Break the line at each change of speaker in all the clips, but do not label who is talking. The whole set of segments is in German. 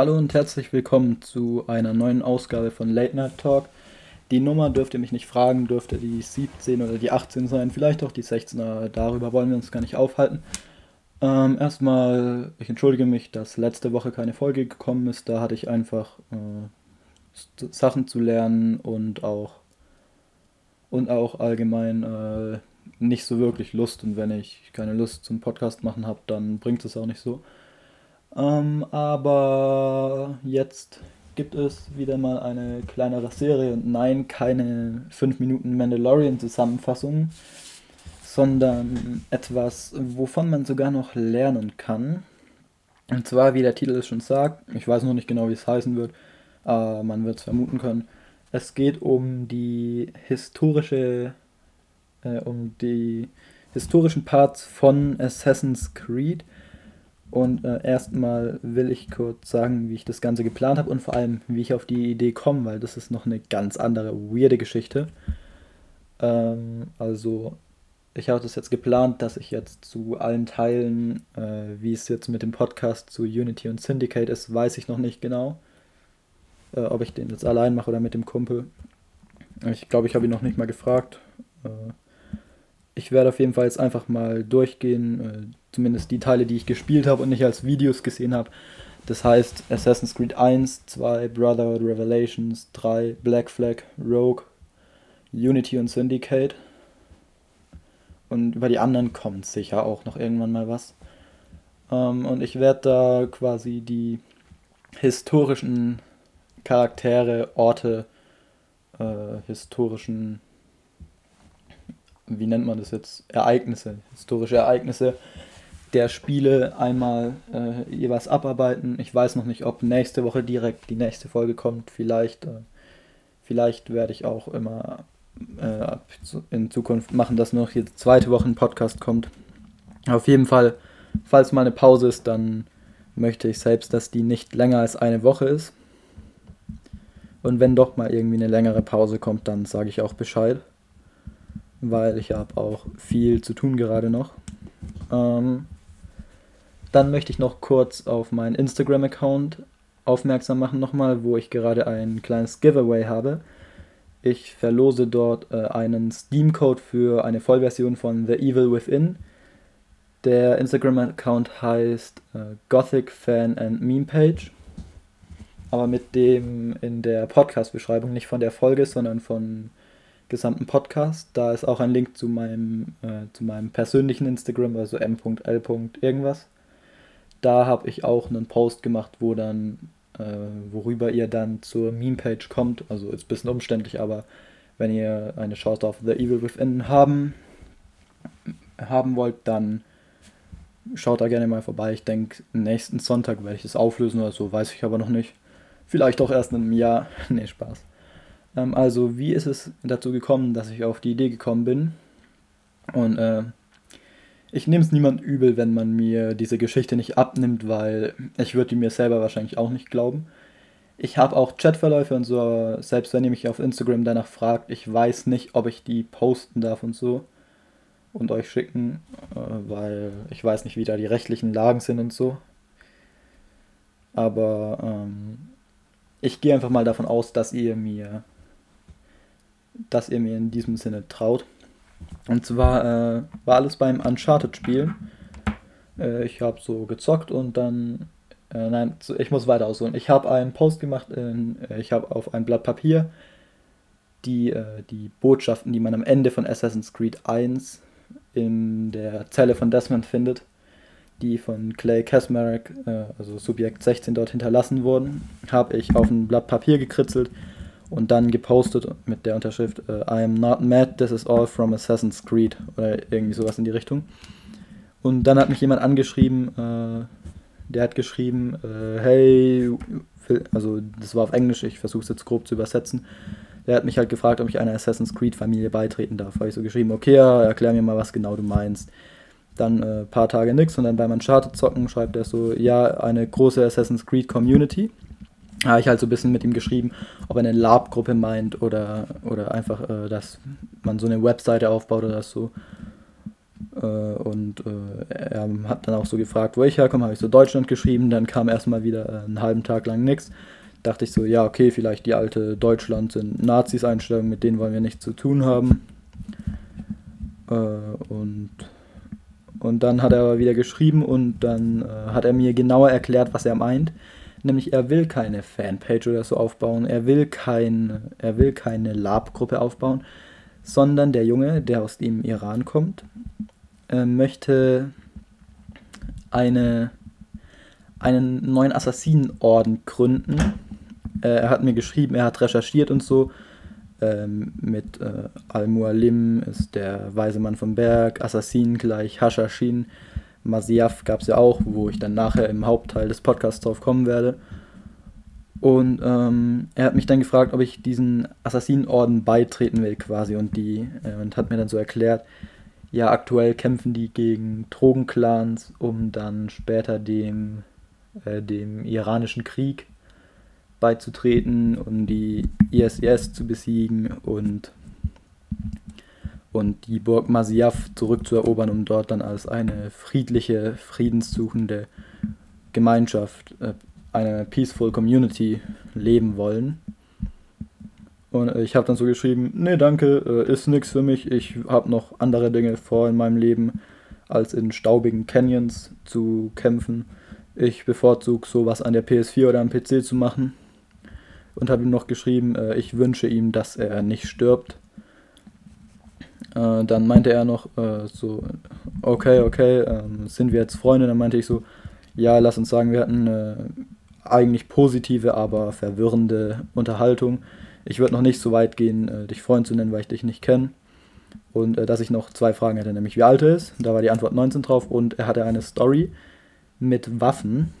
Hallo und herzlich willkommen zu einer neuen Ausgabe von Late Night Talk. Die Nummer dürft ihr mich nicht fragen, dürfte die 17 oder die 18 sein, vielleicht auch die 16er, darüber wollen wir uns gar nicht aufhalten. Ähm, erstmal, ich entschuldige mich, dass letzte Woche keine Folge gekommen ist, da hatte ich einfach äh, Sachen zu lernen und auch und auch allgemein äh, nicht so wirklich Lust und wenn ich keine Lust zum Podcast machen habe, dann bringt es auch nicht so. Ähm, aber jetzt gibt es wieder mal eine kleinere Serie und nein, keine 5 Minuten Mandalorian-Zusammenfassung, sondern etwas, wovon man sogar noch lernen kann. Und zwar, wie der Titel es schon sagt, ich weiß noch nicht genau, wie es heißen wird, aber man wird es vermuten können. Es geht um die historische, äh, um die historischen Parts von Assassin's Creed und äh, erstmal will ich kurz sagen, wie ich das Ganze geplant habe und vor allem, wie ich auf die Idee komme, weil das ist noch eine ganz andere, weirde Geschichte. Ähm, also, ich habe das jetzt geplant, dass ich jetzt zu allen Teilen, äh, wie es jetzt mit dem Podcast zu Unity und Syndicate ist, weiß ich noch nicht genau. Äh, ob ich den jetzt allein mache oder mit dem Kumpel. Ich glaube, ich habe ihn noch nicht mal gefragt. Ich werde auf jeden Fall jetzt einfach mal durchgehen, äh, zumindest die Teile, die ich gespielt habe und nicht als Videos gesehen habe. Das heißt Assassin's Creed 1, 2, Brotherhood Revelations, 3, Black Flag, Rogue, Unity und Syndicate. Und über die anderen kommt sicher auch noch irgendwann mal was. Ähm, und ich werde da quasi die historischen Charaktere, Orte, äh, historischen wie nennt man das jetzt, Ereignisse, historische Ereignisse der Spiele einmal äh, jeweils abarbeiten. Ich weiß noch nicht, ob nächste Woche direkt die nächste Folge kommt. Vielleicht, äh, vielleicht werde ich auch immer äh, in Zukunft machen, dass noch jede zweite Woche ein Podcast kommt. Auf jeden Fall, falls mal eine Pause ist, dann möchte ich selbst, dass die nicht länger als eine Woche ist. Und wenn doch mal irgendwie eine längere Pause kommt, dann sage ich auch Bescheid weil ich habe auch viel zu tun gerade noch. Ähm, dann möchte ich noch kurz auf meinen Instagram-Account aufmerksam machen nochmal, wo ich gerade ein kleines Giveaway habe. Ich verlose dort äh, einen Steam-Code für eine Vollversion von The Evil Within. Der Instagram-Account heißt äh, Gothic Fan and Meme Page. Aber mit dem in der Podcast-Beschreibung, nicht von der Folge, sondern von gesamten Podcast. Da ist auch ein Link zu meinem, äh, zu meinem persönlichen Instagram, also m.l. irgendwas. Da habe ich auch einen Post gemacht, wo dann, äh, worüber ihr dann zur Meme-Page kommt. Also ist ein bisschen umständlich, aber wenn ihr eine Chance auf The Evil Within haben, haben wollt, dann schaut da gerne mal vorbei. Ich denke, nächsten Sonntag werde ich das auflösen oder so, weiß ich aber noch nicht. Vielleicht auch erst in einem Jahr. nee, Spaß. Ähm, also, wie ist es dazu gekommen, dass ich auf die Idee gekommen bin? Und äh, ich nehme es niemand übel, wenn man mir diese Geschichte nicht abnimmt, weil ich würde die mir selber wahrscheinlich auch nicht glauben. Ich habe auch Chatverläufe und so, selbst wenn ihr mich auf Instagram danach fragt, ich weiß nicht, ob ich die posten darf und so und euch schicken, äh, weil ich weiß nicht, wie da die rechtlichen Lagen sind und so. Aber ähm, ich gehe einfach mal davon aus, dass ihr mir dass ihr mir in diesem Sinne traut. Und zwar äh, war alles beim Uncharted-Spiel. Äh, ich habe so gezockt und dann. Äh, nein, ich muss weiter ausholen. Ich habe einen Post gemacht, in, äh, ich habe auf ein Blatt Papier die, äh, die Botschaften, die man am Ende von Assassin's Creed 1 in der Zelle von Desmond findet, die von Clay Kasmarek, äh, also Subjekt 16, dort hinterlassen wurden, habe ich auf ein Blatt Papier gekritzelt und dann gepostet mit der Unterschrift I am not mad, this is all from Assassin's Creed oder irgendwie sowas in die Richtung. Und dann hat mich jemand angeschrieben, äh, der hat geschrieben, äh, hey, also das war auf Englisch, ich versuche es jetzt grob zu übersetzen. Der hat mich halt gefragt, ob ich einer Assassin's Creed Familie beitreten darf. Habe ich so geschrieben, okay, ja, erklär mir mal, was genau du meinst. Dann ein äh, paar Tage nix und dann beim Uncharted zocken schreibt er so, ja, eine große Assassin's Creed Community habe ich halt so ein bisschen mit ihm geschrieben, ob er eine Lab-Gruppe meint oder, oder einfach, äh, dass man so eine Webseite aufbaut oder so. Äh, und äh, er hat dann auch so gefragt, wo ich herkomme, habe ich so Deutschland geschrieben, dann kam erstmal wieder äh, einen halben Tag lang nichts. Dachte ich so, ja, okay, vielleicht die alte Deutschland sind Nazis Einstellung, mit denen wollen wir nichts zu tun haben. Äh, und, und dann hat er aber wieder geschrieben und dann äh, hat er mir genauer erklärt, was er meint. Nämlich er will keine Fanpage oder so aufbauen, er will, kein, er will keine Lab-Gruppe aufbauen, sondern der Junge, der aus dem Iran kommt, äh, möchte eine, einen neuen Assassinenorden gründen. Äh, er hat mir geschrieben, er hat recherchiert und so. Ähm, mit äh, Al-Mualim ist der weise Mann vom Berg, Assassin gleich Hashashin. Masiaf gab es ja auch, wo ich dann nachher im Hauptteil des Podcasts drauf kommen werde. Und ähm, er hat mich dann gefragt, ob ich diesen Assassinenorden beitreten will quasi und die äh, und hat mir dann so erklärt, ja, aktuell kämpfen die gegen Drogenclans, um dann später dem, äh, dem iranischen Krieg beizutreten, um die ISIS zu besiegen und, und die Burg Masyaf zurückzuerobern, um dort dann als eine friedliche, friedenssuchende Gemeinschaft, äh, eine peaceful Community leben wollen. Und ich habe dann so geschrieben, nee, danke, äh, ist nichts für mich. Ich habe noch andere Dinge vor in meinem Leben, als in staubigen Canyons zu kämpfen. Ich bevorzuge sowas an der PS4 oder am PC zu machen. Und habe ihm noch geschrieben, äh, ich wünsche ihm, dass er nicht stirbt. Äh, dann meinte er noch so, okay, okay, ähm, sind wir jetzt Freunde? Dann meinte ich so, ja, lass uns sagen, wir hatten eine eigentlich positive, aber verwirrende Unterhaltung ich würde noch nicht so weit gehen, äh, dich Freund zu nennen, weil ich dich nicht kenne. Und äh, dass ich noch zwei Fragen hätte, nämlich wie alt er ist. Da war die Antwort 19 drauf. Und er hatte eine Story mit Waffen.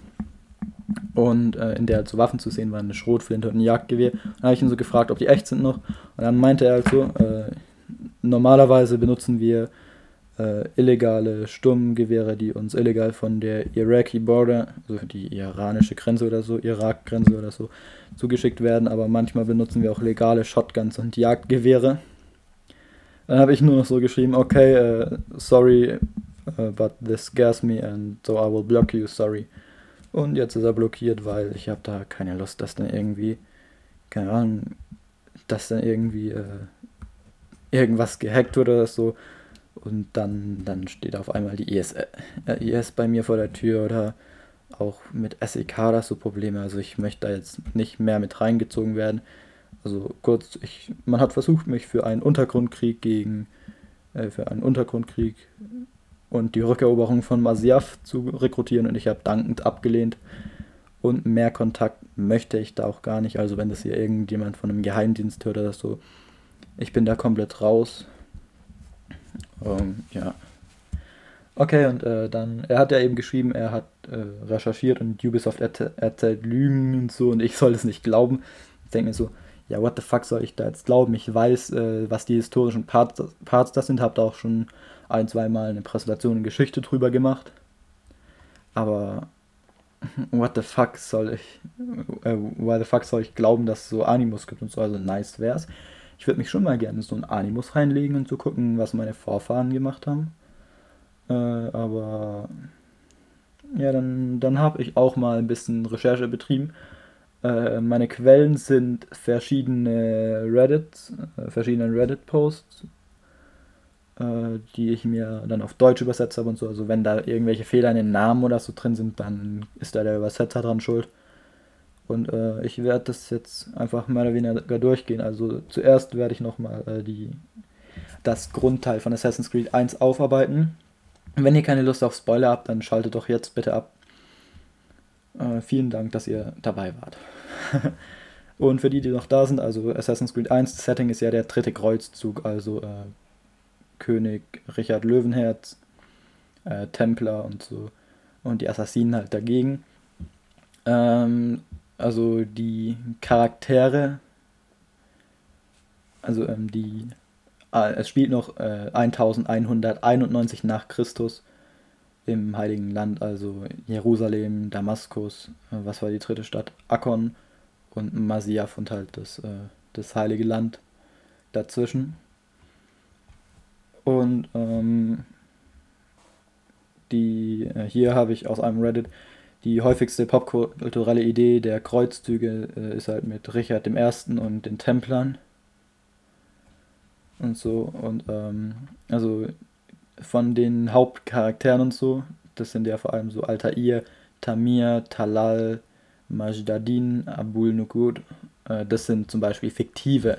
Und äh, in der halt so Waffen zu sehen waren, eine Schrotflinte und ein Jagdgewehr. Dann habe ich ihn so gefragt, ob die echt sind noch. Und dann meinte er also, äh, normalerweise benutzen wir äh, illegale Sturmgewehre, die uns illegal von der Iraqi Border, also die iranische Grenze oder so, Irak-Grenze oder so, zugeschickt werden, aber manchmal benutzen wir auch legale Shotguns und Jagdgewehre. Dann habe ich nur noch so geschrieben, okay, uh, sorry, uh, but this scares me and so I will block you, sorry. Und jetzt ist er blockiert, weil ich habe da keine Lust, dass dann irgendwie, keine Ahnung, dass dann irgendwie äh, irgendwas gehackt wird oder so. Und dann, dann steht auf einmal die IS, äh, IS bei mir vor der Tür oder auch mit SEK das so Probleme. Also ich möchte da jetzt nicht mehr mit reingezogen werden. Also kurz, ich, man hat versucht, mich für einen Untergrundkrieg gegen, äh, für einen Untergrundkrieg und die Rückeroberung von Masyaf zu rekrutieren und ich habe dankend abgelehnt. Und mehr Kontakt möchte ich da auch gar nicht. Also wenn das hier irgendjemand von einem Geheimdienst hört oder so, ich bin da komplett raus. Um, ja. Okay, und äh, dann, er hat ja eben geschrieben, er hat äh, recherchiert und Ubisoft erzählt Lügen und so und ich soll es nicht glauben. Ich denke mir so, ja, what the fuck soll ich da jetzt glauben? Ich weiß, äh, was die historischen Parts, Parts das sind, habe da auch schon ein, zweimal eine Präsentation in Geschichte drüber gemacht. Aber what the fuck soll ich, äh, why the fuck soll ich glauben, dass es so Animus gibt und so, also nice wär's. Ich würde mich schon mal gerne so ein Animus reinlegen und so gucken, was meine Vorfahren gemacht haben. Äh, aber ja, dann, dann habe ich auch mal ein bisschen Recherche betrieben. Äh, meine Quellen sind verschiedene Reddit, äh, verschiedene Reddit-Posts, äh, die ich mir dann auf Deutsch übersetzt habe und so. Also wenn da irgendwelche Fehler in den Namen oder so drin sind, dann ist da der Übersetzer dran schuld. Und äh, ich werde das jetzt einfach mehr oder weniger durchgehen. Also zuerst werde ich nochmal äh, das Grundteil von Assassin's Creed 1 aufarbeiten. Wenn ihr keine Lust auf Spoiler habt, dann schaltet doch jetzt bitte ab. Äh, vielen Dank, dass ihr dabei wart. Und für die, die noch da sind, also Assassin's Creed 1, das Setting ist ja der dritte Kreuzzug, also äh, König Richard Löwenherz, äh, Templer und so und die Assassinen halt dagegen. Ähm, also die Charaktere, also ähm, die, äh, es spielt noch äh, 1191 nach Christus im Heiligen Land, also Jerusalem, Damaskus, äh, was war die dritte Stadt? Akkon und Masiaf und halt das, äh, das Heilige Land dazwischen. Und ähm, die, äh, hier habe ich aus einem Reddit die häufigste popkulturelle Idee der Kreuzzüge äh, ist halt mit Richard I. und den Templern und so. Und ähm, also von den Hauptcharakteren und so, das sind ja vor allem so Altair, Tamir, Talal, Majdadin, Abul Nukud. Äh, das sind zum Beispiel fiktive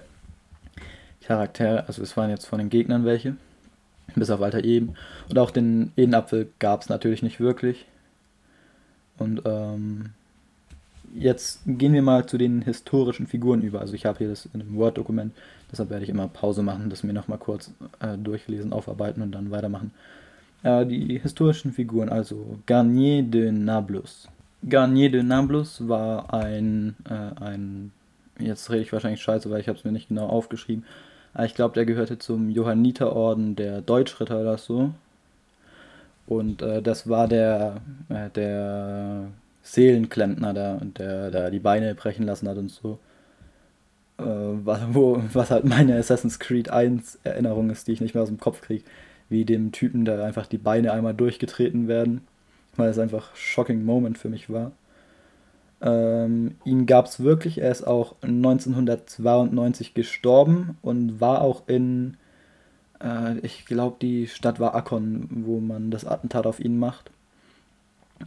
Charaktere. Also es waren jetzt von den Gegnern welche. Bis auf Altair eben. Und auch den Edenapfel gab es natürlich nicht wirklich. Und ähm, jetzt gehen wir mal zu den historischen Figuren über. Also ich habe hier das in einem Word-Dokument, deshalb werde ich immer Pause machen, das mir nochmal kurz äh, durchlesen, aufarbeiten und dann weitermachen. Äh, die historischen Figuren, also Garnier de Nablus. Garnier de Nablus war ein, äh, ein, jetzt rede ich wahrscheinlich scheiße, weil ich habe es mir nicht genau aufgeschrieben, aber ich glaube, der gehörte zum Johanniterorden der Deutschritter oder so. Und äh, das war der, äh, der Seelenklempner, der, der, der die Beine brechen lassen hat und so. Äh, was, wo, was halt meine Assassin's Creed 1 Erinnerung ist, die ich nicht mehr aus dem Kopf kriege. Wie dem Typen, da einfach die Beine einmal durchgetreten werden weil es einfach shocking Moment für mich war. Ähm, ihn gab es wirklich, er ist auch 1992 gestorben und war auch in, äh, ich glaube, die Stadt war Akkon, wo man das Attentat auf ihn macht.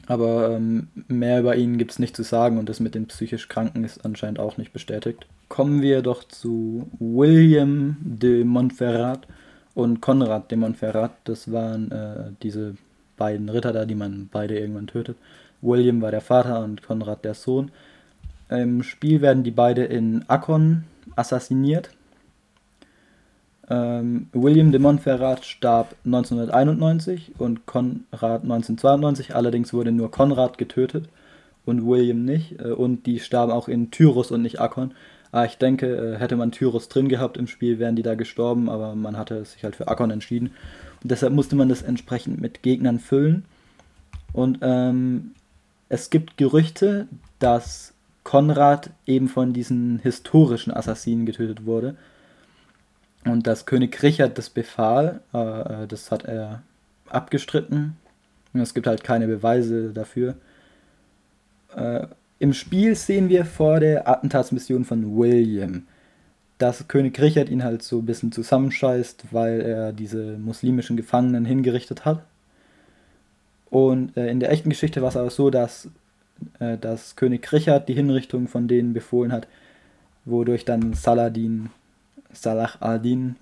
Aber ähm, mehr über ihn gibt es nicht zu sagen und das mit den psychisch Kranken ist anscheinend auch nicht bestätigt. Kommen wir doch zu William de Montferrat und Konrad de Montferrat. Das waren äh, diese beiden Ritter da, die man beide irgendwann tötet. William war der Vater und Konrad der Sohn. Im Spiel werden die beide in Akkon assassiniert. Ähm, William de Montferrat starb 1991 und Konrad 1992. Allerdings wurde nur Konrad getötet und William nicht. Äh, und die starben auch in Tyrus und nicht Akkon. Aber ich denke, äh, hätte man Tyrus drin gehabt im Spiel, wären die da gestorben, aber man hatte sich halt für Akkon entschieden. Und deshalb musste man das entsprechend mit Gegnern füllen. Und ähm, es gibt Gerüchte, dass Konrad eben von diesen historischen Assassinen getötet wurde. Und dass König Richard das befahl, äh, äh, das hat er abgestritten. Und es gibt halt keine Beweise dafür. Äh, Im Spiel sehen wir vor der Attentatsmission von William dass König Richard ihn halt so ein bisschen zusammenscheißt, weil er diese muslimischen Gefangenen hingerichtet hat. Und äh, in der echten Geschichte war es aber so, dass, äh, dass König Richard die Hinrichtung von denen befohlen hat, wodurch dann Saladin, Salah ad-Din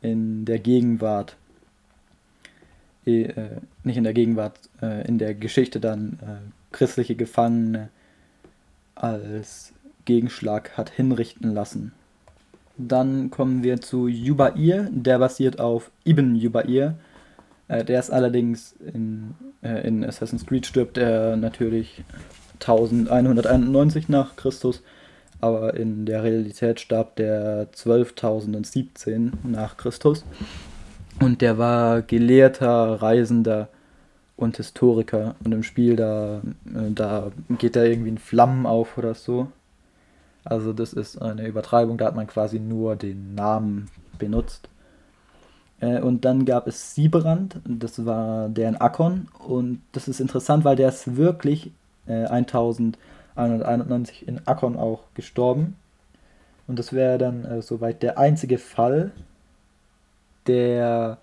in der Gegenwart, äh, nicht in der Gegenwart, äh, in der Geschichte dann äh, christliche Gefangene als Gegenschlag hat hinrichten lassen. Dann kommen wir zu Yubair, der basiert auf Ibn Yubair. Äh, der ist allerdings in, äh, in Assassin's Creed stirbt er natürlich 1191 nach Christus, aber in der Realität starb der 12.017 nach Christus. Und der war Gelehrter, Reisender und Historiker. Und im Spiel, da, äh, da geht er irgendwie in Flammen auf oder so. Also das ist eine Übertreibung, da hat man quasi nur den Namen benutzt. Äh, und dann gab es Siebrand, das war der in Akon. Und das ist interessant, weil der ist wirklich äh, 1000. 191 in Akkon auch gestorben. Und das wäre dann äh, soweit der einzige Fall, der,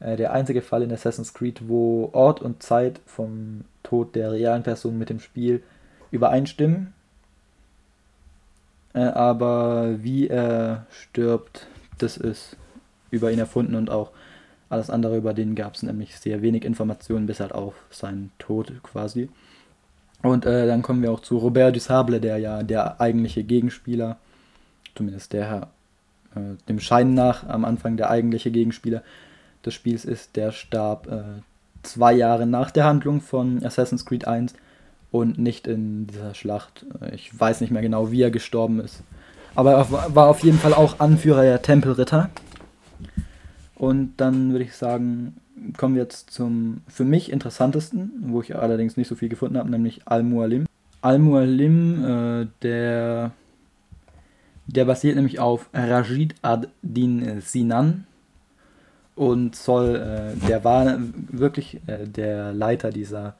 äh, der einzige Fall in Assassin's Creed, wo Ort und Zeit vom Tod der realen Person mit dem Spiel übereinstimmen. Äh, aber wie er stirbt, das ist über ihn erfunden und auch alles andere über den gab es nämlich sehr wenig Informationen, bis halt auf seinen Tod quasi. Und äh, dann kommen wir auch zu Robert Dussable, der ja der eigentliche Gegenspieler, zumindest der äh, dem Schein nach am Anfang der eigentliche Gegenspieler des Spiels ist. Der starb äh, zwei Jahre nach der Handlung von Assassin's Creed 1 und nicht in dieser Schlacht. Ich weiß nicht mehr genau, wie er gestorben ist. Aber er war auf jeden Fall auch Anführer der Tempelritter. Und dann würde ich sagen, kommen wir jetzt zum für mich interessantesten, wo ich allerdings nicht so viel gefunden habe, nämlich Al-Mualim. Al-Mualim, äh, der, der basiert nämlich auf Rajid ad-Din Sinan. und soll, äh, der war wirklich äh, der Leiter dieser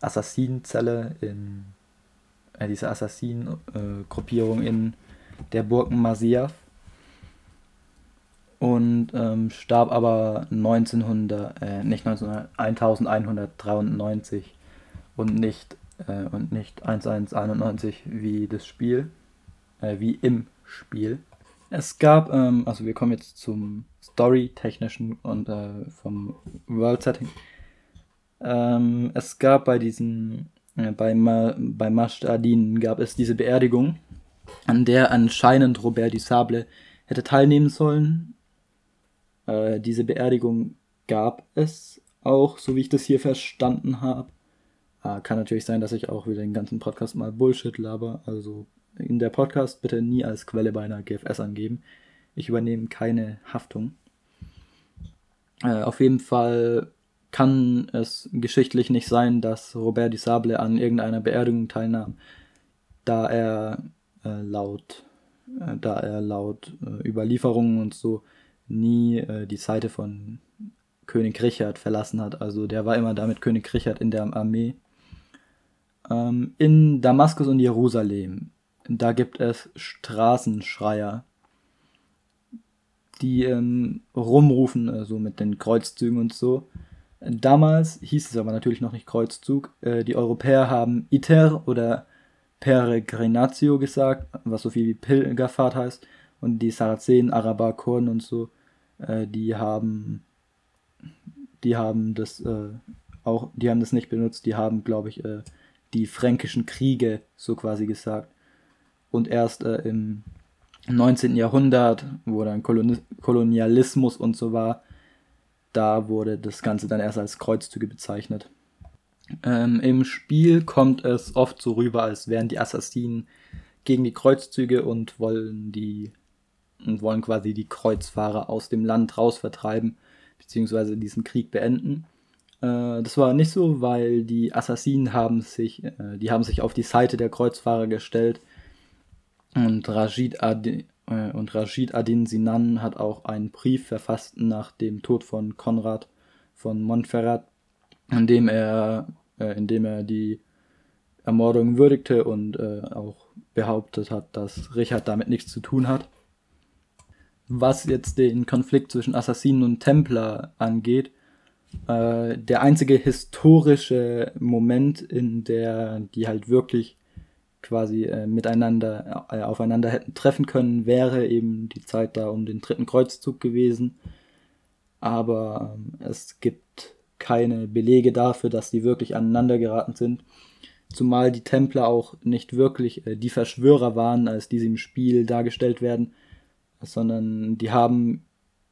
Assassinenzelle in äh, dieser Assassinen-Gruppierung in der Burg Masyaf und ähm, starb aber 1900, äh, nicht 1900, 1193 und nicht äh, und nicht 1191 wie das Spiel, äh, wie im Spiel. Es gab, ähm, also wir kommen jetzt zum Story-technischen und äh, vom World-Setting. Ähm, es gab bei diesen, äh, bei, Ma, bei Masht gab es diese Beerdigung, an der anscheinend Robert Sable hätte teilnehmen sollen. Äh, diese Beerdigung gab es auch, so wie ich das hier verstanden habe. Äh, kann natürlich sein, dass ich auch wieder den ganzen Podcast mal Bullshit laber, also in der Podcast bitte nie als Quelle bei einer GFS angeben. Ich übernehme keine Haftung. Äh, auf jeden Fall kann es geschichtlich nicht sein, dass Robert Sable an irgendeiner Beerdigung teilnahm, da er äh, laut, äh, da er laut äh, Überlieferungen und so nie äh, die Seite von König Richard verlassen hat. Also der war immer damit König Richard in der Armee. Ähm, in Damaskus und Jerusalem da gibt es Straßenschreier, die ähm, rumrufen, äh, so mit den Kreuzzügen und so. Damals hieß es aber natürlich noch nicht Kreuzzug. Äh, die Europäer haben Iter oder Peregrinatio gesagt, was so viel wie Pilgerfahrt heißt. Und die Sarazenen, Araber, Kurden und so, äh, die haben, die haben das äh, auch, die haben das nicht benutzt. Die haben, glaube ich, äh, die fränkischen Kriege so quasi gesagt und erst äh, im 19. Jahrhundert, wo dann Koloni Kolonialismus und so war, da wurde das Ganze dann erst als Kreuzzüge bezeichnet. Ähm, Im Spiel kommt es oft so rüber, als wären die Assassinen gegen die Kreuzzüge und wollen die und wollen quasi die Kreuzfahrer aus dem Land raus vertreiben, beziehungsweise diesen Krieg beenden. Äh, das war nicht so, weil die Assassinen haben sich, äh, die haben sich auf die Seite der Kreuzfahrer gestellt und Rashid, Adin, äh, und Rashid Adin Sinan hat auch einen Brief verfasst nach dem Tod von Konrad von Montferrat, in dem er, äh, in dem er die Ermordung würdigte und äh, auch behauptet hat, dass Richard damit nichts zu tun hat. Was jetzt den Konflikt zwischen Assassinen und Templer angeht, äh, der einzige historische Moment, in der die halt wirklich quasi äh, miteinander äh, aufeinander hätten treffen können, wäre eben die Zeit da um den dritten Kreuzzug gewesen. Aber ähm, es gibt keine Belege dafür, dass die wirklich aneinander geraten sind. Zumal die Templer auch nicht wirklich äh, die Verschwörer waren, als diese im Spiel dargestellt werden, sondern die haben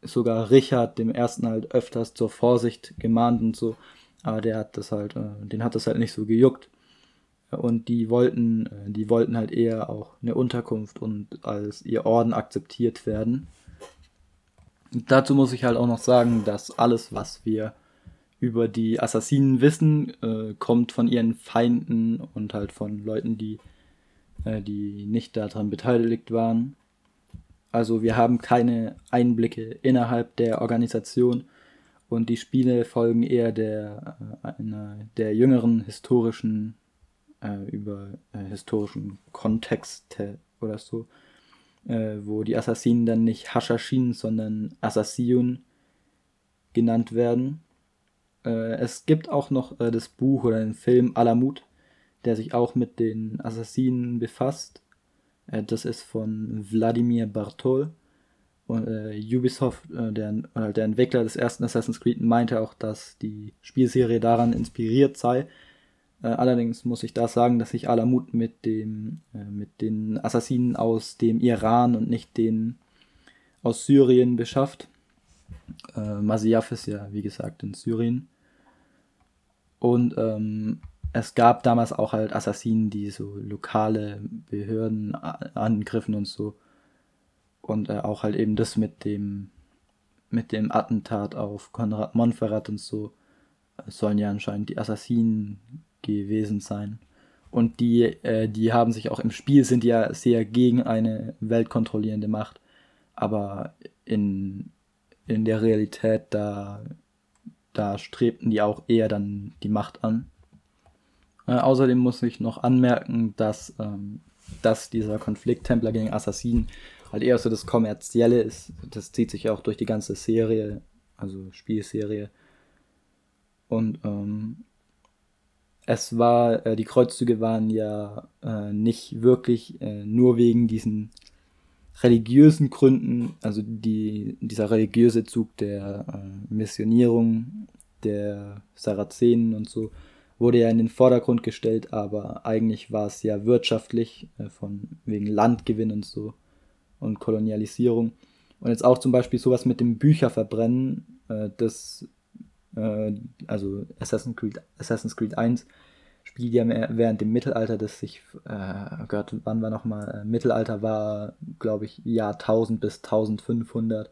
sogar Richard dem ersten halt öfters zur Vorsicht gemahnt und so, aber der hat das halt, äh, den hat das halt nicht so gejuckt und die wollten, äh, die wollten halt eher auch eine Unterkunft und als ihr Orden akzeptiert werden. Dazu muss ich halt auch noch sagen, dass alles, was wir über die Assassinen wissen, äh, kommt von ihren Feinden und halt von Leuten, die, äh, die nicht daran beteiligt waren. Also wir haben keine Einblicke innerhalb der Organisation und die Spiele folgen eher der, äh, einer, der jüngeren historischen äh, über äh, historischen Kontexte oder so, äh, wo die Assassinen dann nicht Hashashin, sondern Assassinun genannt werden. Äh, es gibt auch noch äh, das Buch oder den Film Alamut, der sich auch mit den Assassinen befasst. Äh, das ist von Wladimir Bartol. Und Ubisoft, der, der Entwickler des ersten Assassin's Creed, meinte auch, dass die Spielserie daran inspiriert sei, äh, allerdings muss ich da sagen, dass sich Alamut mit, dem, äh, mit den Assassinen aus dem Iran und nicht den aus Syrien beschafft. Äh, Masyaf ist ja, wie gesagt, in Syrien. Und ähm, es gab damals auch halt Assassinen, die so lokale Behörden angriffen und so. Und äh, auch halt eben das mit dem mit dem Attentat auf Konrad Montferrat und so sollen ja anscheinend die Assassinen gewesen sein. Und die, äh, die haben sich auch im Spiel, sind ja sehr gegen eine weltkontrollierende Macht. Aber in, in der Realität, da, da strebten die auch eher dann die Macht an. Äh, außerdem muss ich noch anmerken, dass, ähm, dass dieser Konflikt Templer gegen Assassinen halt eher so das Kommerzielle ist. Das zieht sich auch durch die ganze Serie, also Spielserie. Und ähm, es war, äh, die Kreuzzüge waren ja äh, nicht wirklich äh, nur wegen diesen religiösen Gründen, also die, dieser religiöse Zug der äh, Missionierung der Sarazenen und so, wurde ja in den Vordergrund gestellt, aber eigentlich war es ja wirtschaftlich, äh, von wegen Landgewinn und so und Kolonialisierung. Und jetzt auch zum Beispiel sowas mit dem Bücherverbrennen, äh, das, äh, also Assassin's Creed, Assassin's Creed 1 spielt ja während dem Mittelalter, das sich, äh, Gott, wann war nochmal, Mittelalter war, glaube ich, Jahr 1000 bis 1500.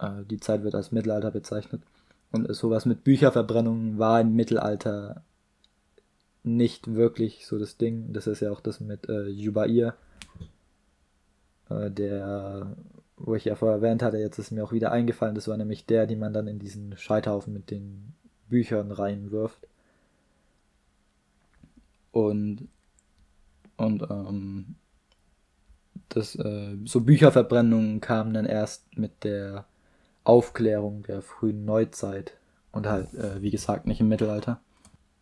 Äh, die Zeit wird als Mittelalter bezeichnet. Und sowas mit Bücherverbrennung war im Mittelalter nicht wirklich so das Ding. Das ist ja auch das mit äh, Jubair, äh, der, wo ich ja vorher erwähnt hatte, jetzt ist mir auch wieder eingefallen, das war nämlich der, die man dann in diesen Scheiterhaufen mit den Büchern reinwirft. Und, und ähm, das, äh, so Bücherverbrennungen kamen dann erst mit der Aufklärung der frühen Neuzeit und halt, äh, wie gesagt, nicht im Mittelalter.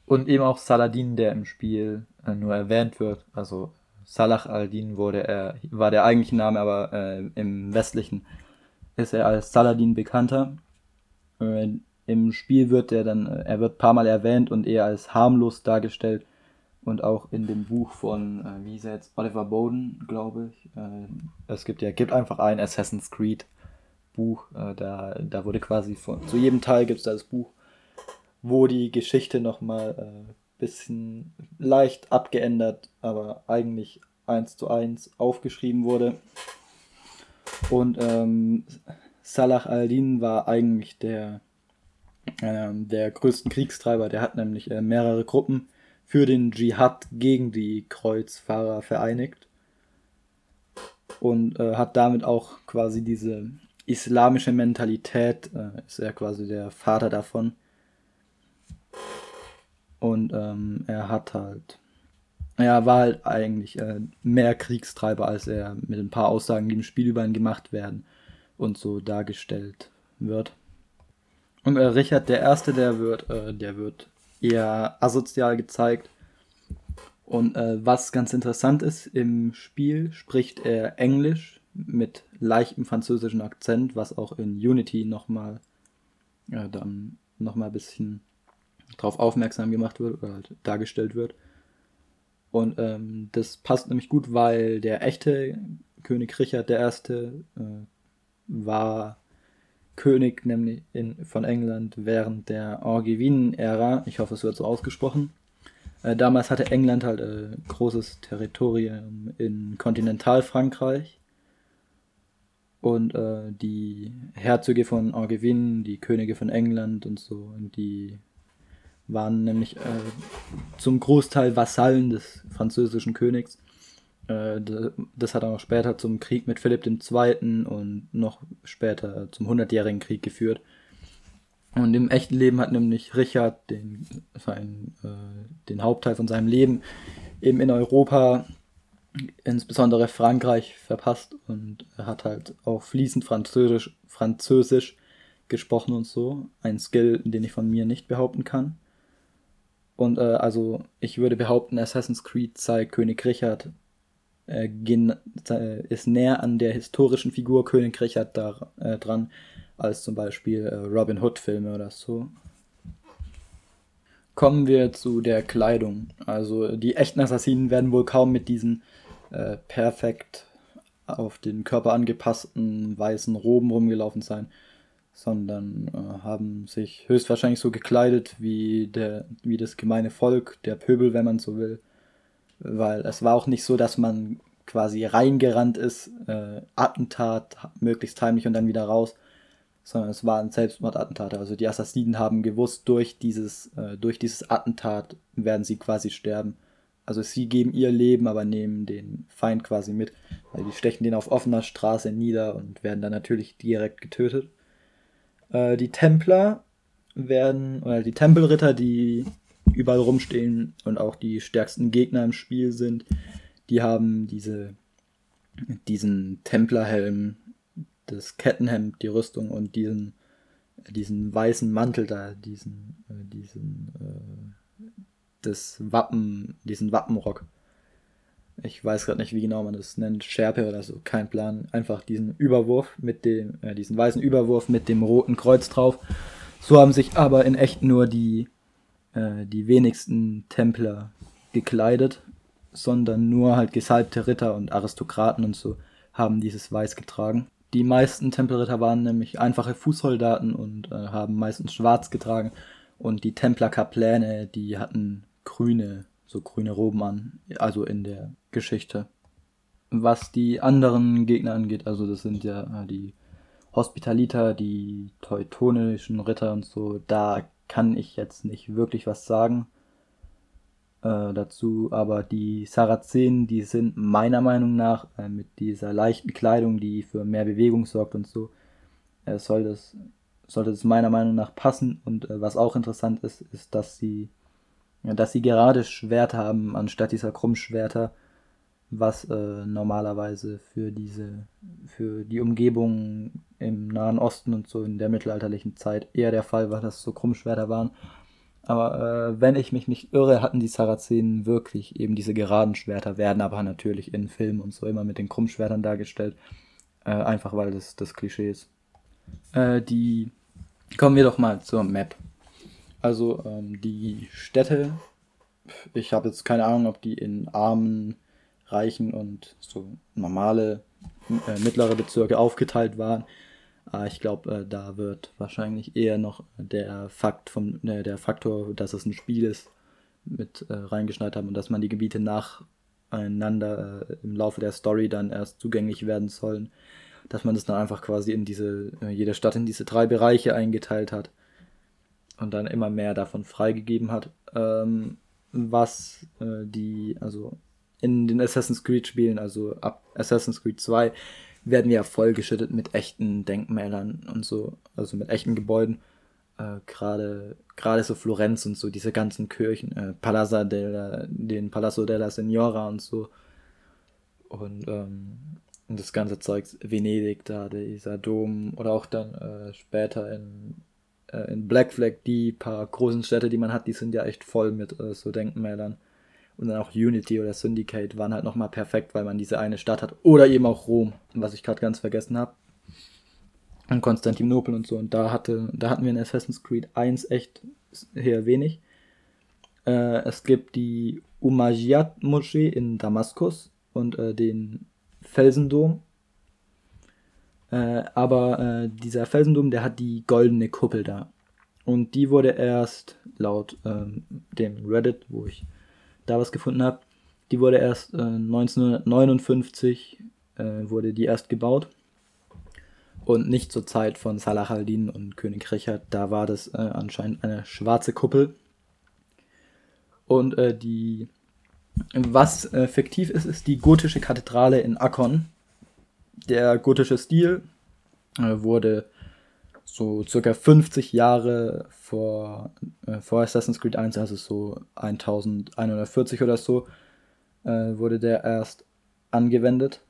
Und eben auch Saladin, der im Spiel äh, nur erwähnt wird. Also Salah al-Din wurde er, war der eigentliche Name, aber äh, im westlichen ist er als Saladin bekannter. Äh, Im Spiel wird er dann, äh, er wird paar Mal erwähnt und eher als harmlos dargestellt und auch in dem Buch von, äh, wie hieß er jetzt, Oliver Bowden, glaube ich. Äh, es gibt ja, gibt einfach ein Assassin's Creed Buch, äh, da, da wurde quasi von, zu jedem Teil gibt es da das Buch, wo die Geschichte nochmal äh, bisschen leicht abgeändert, aber eigentlich eins zu eins aufgeschrieben wurde. Und ähm, Salah al-Din war eigentlich der, äh, der größten Kriegstreiber. Der hat nämlich äh, mehrere Gruppen für den Dschihad gegen die Kreuzfahrer vereinigt und äh, hat damit auch quasi diese islamische Mentalität, äh, ist er quasi der Vater davon. Und ähm, er hat halt, er war halt eigentlich äh, mehr Kriegstreiber, als er mit ein paar Aussagen, die im Spiel über ihn gemacht werden und so dargestellt wird. Und äh, Richard der Erste, der wird, äh, der wird eher asozial gezeigt. Und äh, was ganz interessant ist, im Spiel spricht er Englisch mit leichtem französischen Akzent, was auch in Unity nochmal äh, dann nochmal ein bisschen darauf aufmerksam gemacht wird oder halt dargestellt wird. Und ähm, das passt nämlich gut, weil der echte König Richard I. Äh, war König nämlich in, von England während der Angevinen-Ära. Ich hoffe, es wird so ausgesprochen. Äh, damals hatte England halt äh, großes Territorium in Kontinentalfrankreich. Und äh, die Herzöge von Angevinen, die Könige von England und so, die waren nämlich äh, zum Großteil Vasallen des französischen Königs. Äh, das hat auch später zum Krieg mit Philipp II. und noch später zum Hundertjährigen Krieg geführt. Und im echten Leben hat nämlich Richard den, sein, äh, den Hauptteil von seinem Leben eben in Europa, insbesondere Frankreich, verpasst und hat halt auch fließend Französisch, Französisch gesprochen und so. Ein Skill, den ich von mir nicht behaupten kann. Und äh, also ich würde behaupten, Assassin's Creed zeigt König Richard äh, ist näher an der historischen Figur König Richard da, äh, dran, als zum Beispiel äh, Robin Hood-Filme oder so. Kommen wir zu der Kleidung. Also die echten Assassinen werden wohl kaum mit diesen äh, perfekt auf den Körper angepassten weißen Roben rumgelaufen sein, sondern äh, haben sich höchstwahrscheinlich so gekleidet wie, der, wie das gemeine Volk, der Pöbel, wenn man so will weil es war auch nicht so, dass man quasi reingerannt ist, äh, Attentat, möglichst heimlich und dann wieder raus, sondern es waren Selbstmordattentate. Also die Assassinen haben gewusst, durch dieses, äh, durch dieses Attentat werden sie quasi sterben. Also sie geben ihr Leben, aber nehmen den Feind quasi mit, weil die stechen den auf offener Straße nieder und werden dann natürlich direkt getötet. Äh, die Templer werden, oder die Tempelritter, die überall rumstehen und auch die stärksten Gegner im Spiel sind, die haben diese, diesen Templerhelm, das Kettenhemd, die Rüstung und diesen, diesen weißen Mantel da, diesen, äh, diesen, äh, das Wappen, diesen Wappenrock. Ich weiß gerade nicht, wie genau man das nennt, Schärpe oder so, kein Plan. Einfach diesen Überwurf mit dem, äh, diesen weißen Überwurf mit dem roten Kreuz drauf. So haben sich aber in echt nur die, äh, die wenigsten Templer gekleidet, sondern nur halt gesalbte Ritter und Aristokraten und so haben dieses Weiß getragen. Die meisten Tempelritter waren nämlich einfache Fußsoldaten und äh, haben meistens schwarz getragen. Und die Templerkapläne, die hatten grüne so grüne Roben an, also in der Geschichte. Was die anderen Gegner angeht, also das sind ja äh, die Hospitaliter, die teutonischen Ritter und so, da kann ich jetzt nicht wirklich was sagen äh, dazu, aber die Sarazenen, die sind meiner Meinung nach äh, mit dieser leichten Kleidung, die für mehr Bewegung sorgt und so, äh, soll das, sollte das meiner Meinung nach passen und äh, was auch interessant ist, ist, dass sie ja, dass sie gerade Schwerter haben, anstatt dieser Krummschwerter, was äh, normalerweise für diese, für die Umgebung im Nahen Osten und so in der mittelalterlichen Zeit eher der Fall war, dass so Krummschwerter waren. Aber äh, wenn ich mich nicht irre, hatten die Sarazenen wirklich eben diese geraden Schwerter, werden aber natürlich in Filmen und so immer mit den Krummschwertern dargestellt. Äh, einfach weil das das Klischee ist. Äh, die kommen wir doch mal zur Map. Also ähm, die Städte, ich habe jetzt keine Ahnung, ob die in armen, reichen und so normale äh, mittlere Bezirke aufgeteilt waren. Aber ich glaube, äh, da wird wahrscheinlich eher noch der Fakt vom, äh, der Faktor, dass es ein Spiel ist, mit äh, reingeschneit haben und dass man die Gebiete nacheinander äh, im Laufe der Story dann erst zugänglich werden sollen. Dass man das dann einfach quasi in diese, äh, jede Stadt in diese drei Bereiche eingeteilt hat und dann immer mehr davon freigegeben hat. Ähm, was äh, die, also in den Assassin's Creed Spielen, also ab Assassin's Creed 2, werden wir ja vollgeschüttet mit echten Denkmälern und so, also mit echten Gebäuden. Äh, gerade gerade so Florenz und so, diese ganzen Kirchen, äh, Palazzo della, den Palazzo della Signora und so. Und, ähm, das ganze Zeug, Venedig da, dieser Dom, oder auch dann äh, später in äh, in Black Flag, die paar großen Städte, die man hat, die sind ja echt voll mit äh, so Denkmälern. Und dann auch Unity oder Syndicate waren halt nochmal perfekt, weil man diese eine Stadt hat. Oder eben auch Rom, was ich gerade ganz vergessen habe. Und Konstantinopel und so. Und da, hatte, da hatten wir in Assassin's Creed 1 echt eher wenig. Äh, es gibt die Umayyad-Moschee in Damaskus und äh, den Felsendom äh, aber äh, dieser Felsendom, der hat die goldene Kuppel da. Und die wurde erst laut ähm, dem Reddit, wo ich da was gefunden habe, die wurde erst äh, 1959 äh, wurde die erst gebaut. Und nicht zur Zeit von Salah al-Din und König Richard. Da war das äh, anscheinend eine schwarze Kuppel. Und äh, die, was fiktiv ist, ist die gotische Kathedrale in Akkon der gotische Stil äh, wurde so circa 50 Jahre vor, äh, vor Assassin's Creed 1, also so 1140 oder so, äh, wurde der erst angewendet.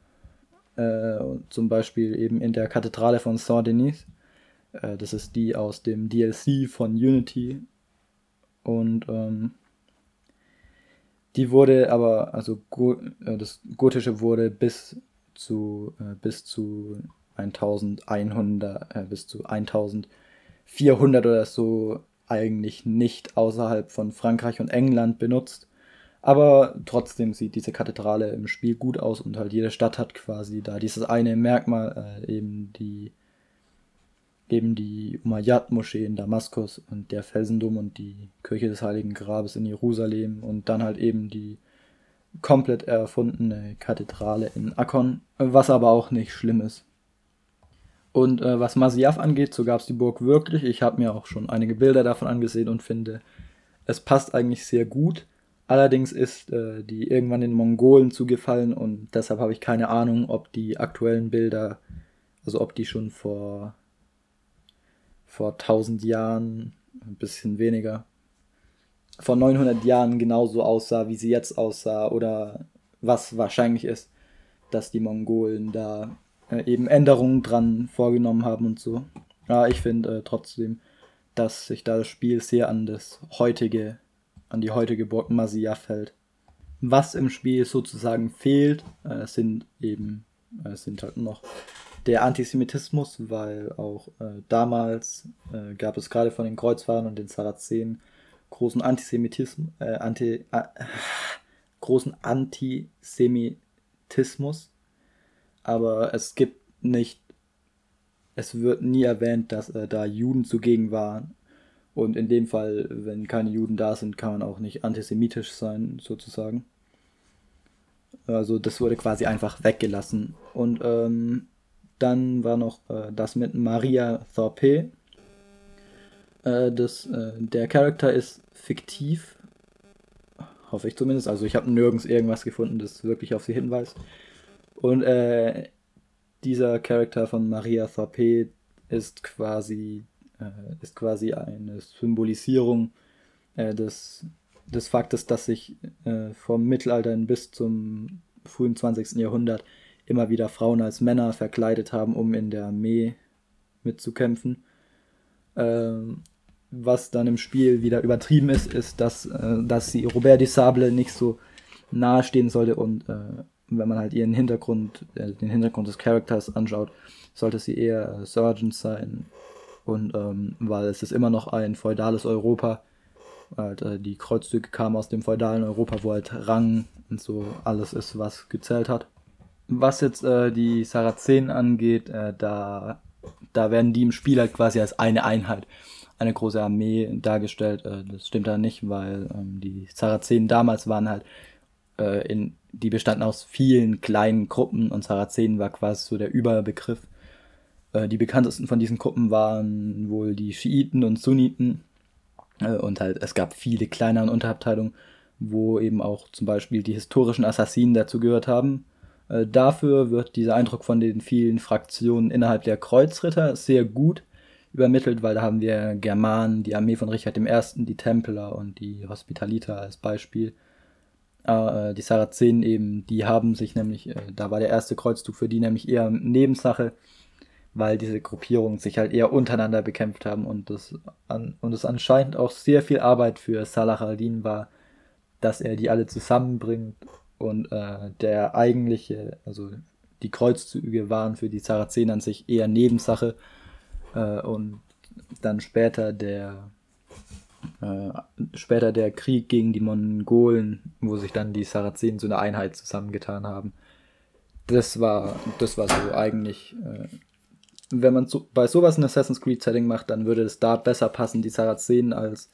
Äh, zum Beispiel eben in der Kathedrale von Saint-Denis. Äh, das ist die aus dem DLC von Unity. Und ähm, die wurde aber, also go äh, das Gotische wurde bis zu äh, bis zu 1100 äh, bis zu 1400 oder so eigentlich nicht außerhalb von Frankreich und England benutzt. Aber trotzdem sieht diese Kathedrale im Spiel gut aus und halt jede Stadt hat quasi da dieses eine Merkmal, äh, eben die eben die Umayyad-Moschee in Damaskus und der Felsendom und die Kirche des Heiligen Grabes in Jerusalem und dann halt eben die komplett erfundene Kathedrale in Akkon, was aber auch nicht schlimm ist. Und äh, was Masyaf angeht, so gab es die Burg wirklich. Ich habe mir auch schon einige Bilder davon angesehen und finde, es passt eigentlich sehr gut. Allerdings ist äh, die irgendwann den Mongolen zugefallen und deshalb habe ich keine Ahnung, ob die aktuellen Bilder, also ob die schon vor vor 1000 Jahren, ein bisschen weniger, vor 900 Jahren genauso aussah, wie sie jetzt aussah oder was wahrscheinlich ist, dass die Mongolen da äh, eben Änderungen dran vorgenommen haben und so. Ja, ich finde äh, trotzdem, dass sich da das Spiel sehr an das heutige, an die heutige Burg Masyaf hält. Was im Spiel sozusagen fehlt, äh, sind eben, äh, sind halt noch der Antisemitismus, weil auch äh, damals äh, gab es gerade von den Kreuzfahrern und den Sarazenen großen Antisemitismus, äh, Anti, äh, großen Antisemitismus, aber es gibt nicht, es wird nie erwähnt, dass äh, da Juden zugegen waren. Und in dem Fall, wenn keine Juden da sind, kann man auch nicht antisemitisch sein, sozusagen. Also das wurde quasi einfach weggelassen. Und ähm, dann war noch äh, das mit Maria Thorpe. Äh, das, äh, der Charakter ist fiktiv. Hoffe ich zumindest. Also ich habe nirgends irgendwas gefunden, das wirklich auf sie hinweist. Und äh, dieser Charakter von Maria Thorpe ist quasi, äh, ist quasi eine Symbolisierung äh, des, des Faktes, dass sich äh, vom Mittelalter bis zum frühen 20. Jahrhundert immer wieder Frauen als Männer verkleidet haben, um in der Armee mitzukämpfen. Ähm, was dann im Spiel wieder übertrieben ist, ist, dass, äh, dass sie Robert de Sable nicht so nahe stehen sollte und äh, wenn man halt ihren Hintergrund, äh, den Hintergrund des Charakters anschaut, sollte sie eher äh, Sergeant sein. Und ähm, weil es ist immer noch ein feudales Europa. Halt, äh, die Kreuzzüge kamen aus dem feudalen Europa, wo halt Rang und so alles ist, was gezählt hat. Was jetzt äh, die Sarazenen angeht, äh, da, da werden die im Spiel halt quasi als eine Einheit, eine große Armee dargestellt. Äh, das stimmt da nicht, weil ähm, die Sarazenen damals waren halt äh, in, die bestanden aus vielen kleinen Gruppen und Sarazenen war quasi so der Überbegriff. Äh, die bekanntesten von diesen Gruppen waren wohl die Schiiten und Sunniten. Und halt, es gab viele kleinere Unterabteilungen, wo eben auch zum Beispiel die historischen Assassinen dazu gehört haben. Dafür wird dieser Eindruck von den vielen Fraktionen innerhalb der Kreuzritter sehr gut übermittelt, weil da haben wir Germanen, die Armee von Richard I., die Templer und die Hospitaliter als Beispiel. Äh, die Sarazenen eben, die haben sich nämlich, äh, da war der erste Kreuzzug für die nämlich eher Nebensache, weil diese Gruppierungen sich halt eher untereinander bekämpft haben und das an, und es anscheinend auch sehr viel Arbeit für Salah al-Din war, dass er die alle zusammenbringt und äh, der eigentliche, also die Kreuzzüge waren für die Sarazenen an sich eher Nebensache äh, und dann später der äh, später der Krieg gegen die Mongolen, wo sich dann die Sarazenen zu einer Einheit zusammengetan haben. Das war, das war so eigentlich, äh, wenn man so, bei sowas ein Assassin's Creed Setting macht, dann würde es da besser passen, die Sarazenen als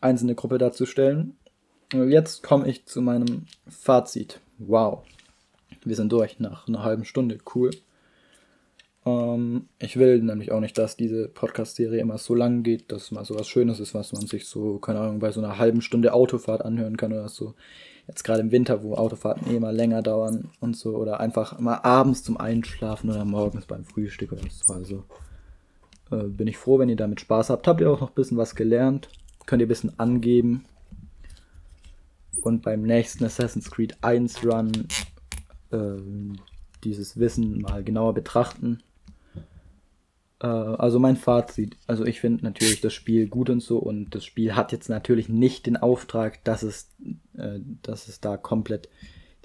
einzelne Gruppe darzustellen. Jetzt komme ich zu meinem Fazit. Wow. Wir sind durch nach einer halben Stunde. Cool. Ähm, ich will nämlich auch nicht, dass diese Podcast-Serie immer so lang geht, dass mal so was Schönes ist, was man sich so, keine Ahnung, bei so einer halben Stunde Autofahrt anhören kann oder so. Jetzt gerade im Winter, wo Autofahrten eh mal länger dauern und so, oder einfach mal abends zum Einschlafen oder morgens beim Frühstück oder so. Also äh, bin ich froh, wenn ihr damit Spaß habt. Habt ihr auch noch ein bisschen was gelernt? Könnt ihr ein bisschen angeben. Und beim nächsten Assassin's Creed 1 Run äh, dieses Wissen mal genauer betrachten also mein Fazit, also ich finde natürlich das Spiel gut und so und das Spiel hat jetzt natürlich nicht den Auftrag, dass es, äh, dass es da komplett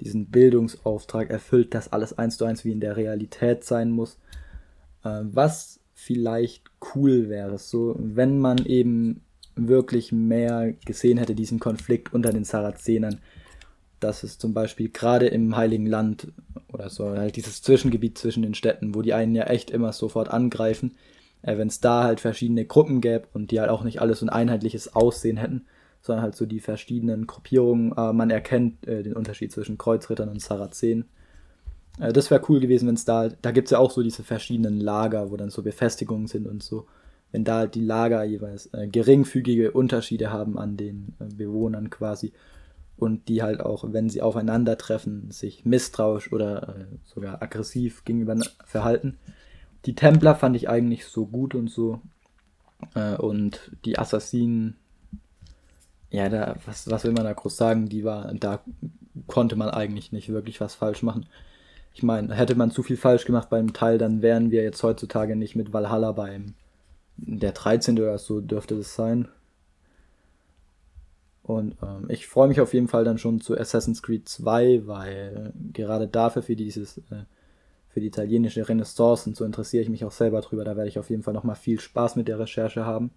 diesen Bildungsauftrag erfüllt, dass alles eins zu eins wie in der Realität sein muss. Äh, was vielleicht cool wäre, so wenn man eben wirklich mehr gesehen hätte, diesen Konflikt unter den Sarazenern, dass es zum Beispiel gerade im Heiligen Land oder so, halt dieses Zwischengebiet zwischen den Städten, wo die einen ja echt immer sofort angreifen, äh, wenn es da halt verschiedene Gruppen gäbe und die halt auch nicht alles so ein einheitliches Aussehen hätten, sondern halt so die verschiedenen Gruppierungen, äh, man erkennt äh, den Unterschied zwischen Kreuzrittern und Sarazenen. Äh, das wäre cool gewesen, wenn es da, da gibt es ja auch so diese verschiedenen Lager, wo dann so Befestigungen sind und so. Wenn da halt die Lager jeweils äh, geringfügige Unterschiede haben an den äh, Bewohnern quasi und die halt auch, wenn sie aufeinandertreffen, sich misstrauisch oder äh, sogar aggressiv gegenüber verhalten. Die Templer fand ich eigentlich so gut und so Äh, und die Assassinen, ja, da, was, was will man da groß sagen? Die war, da konnte man eigentlich nicht wirklich was falsch machen. Ich meine, hätte man zu viel falsch gemacht beim Teil, dann wären wir jetzt heutzutage nicht mit Valhalla beim der 13. oder so dürfte es sein. Und ähm, ich freue mich auf jeden Fall dann schon zu Assassin's Creed 2, weil gerade dafür für dieses, äh, für die italienische Renaissance und so interessiere ich mich auch selber drüber. Da werde ich auf jeden Fall nochmal viel Spaß mit der Recherche haben.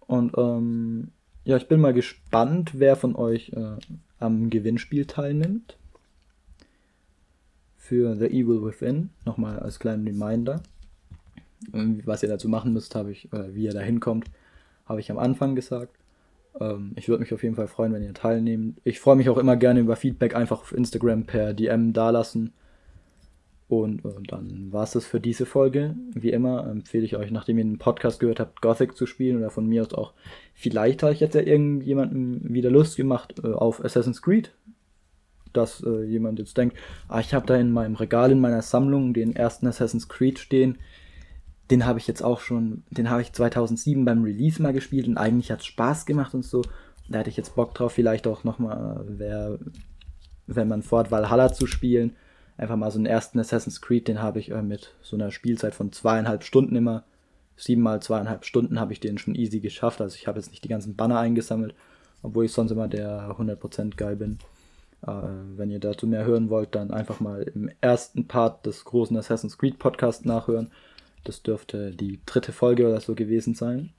Und ähm, ja, ich bin mal gespannt, wer von euch äh, am Gewinnspiel teilnimmt. Für The Evil Within, nochmal als kleinen Reminder. Was ihr dazu machen müsst, habe ich, oder wie ihr da hinkommt, habe ich am Anfang gesagt. Ähm, ich würde mich auf jeden Fall freuen, wenn ihr teilnehmt. Ich freue mich auch immer gerne über Feedback einfach auf Instagram per DM dalassen. Und, und dann war es das für diese Folge. Wie immer empfehle ich euch, nachdem ihr den Podcast gehört habt, Gothic zu spielen oder von mir aus auch, vielleicht habe ich jetzt ja irgendjemandem wieder Lust gemacht äh, auf Assassin's Creed. Dass äh, jemand jetzt denkt, ah, ich habe da in meinem Regal in meiner Sammlung den ersten Assassin's Creed stehen den habe ich jetzt auch schon, den habe ich 2007 beim Release mal gespielt und eigentlich hat es Spaß gemacht und so. Da hätte ich jetzt Bock drauf, vielleicht auch nochmal, wenn man vorhat, Valhalla zu spielen, einfach mal so einen ersten Assassin's Creed, den habe ich äh, mit so einer Spielzeit von zweieinhalb Stunden immer, siebenmal zweieinhalb Stunden habe ich den schon easy geschafft. Also ich habe jetzt nicht die ganzen Banner eingesammelt, obwohl ich sonst immer der 100% Guy bin. Äh, wenn ihr dazu mehr hören wollt, dann einfach mal im ersten Part des großen Assassin's Creed Podcast nachhören. Das dürfte die dritte Folge oder so gewesen sein.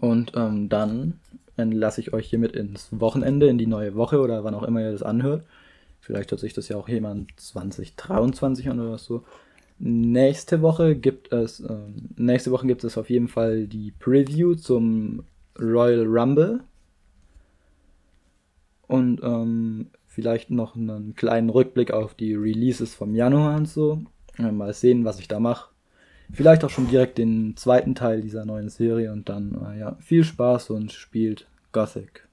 Und ähm, dann entlasse ich euch hiermit ins Wochenende, in die neue Woche oder wann auch immer ihr das anhört. Vielleicht hört sich das ja auch jemand 2023 an oder so. Nächste Woche gibt es, ähm, nächste Woche gibt es auf jeden Fall die Preview zum Royal Rumble. Und ähm, vielleicht noch einen kleinen Rückblick auf die Releases vom Januar und so. Mal sehen, was ich da mache vielleicht auch schon direkt den zweiten Teil dieser neuen Serie und dann, äh, ja, viel Spaß und spielt Gothic.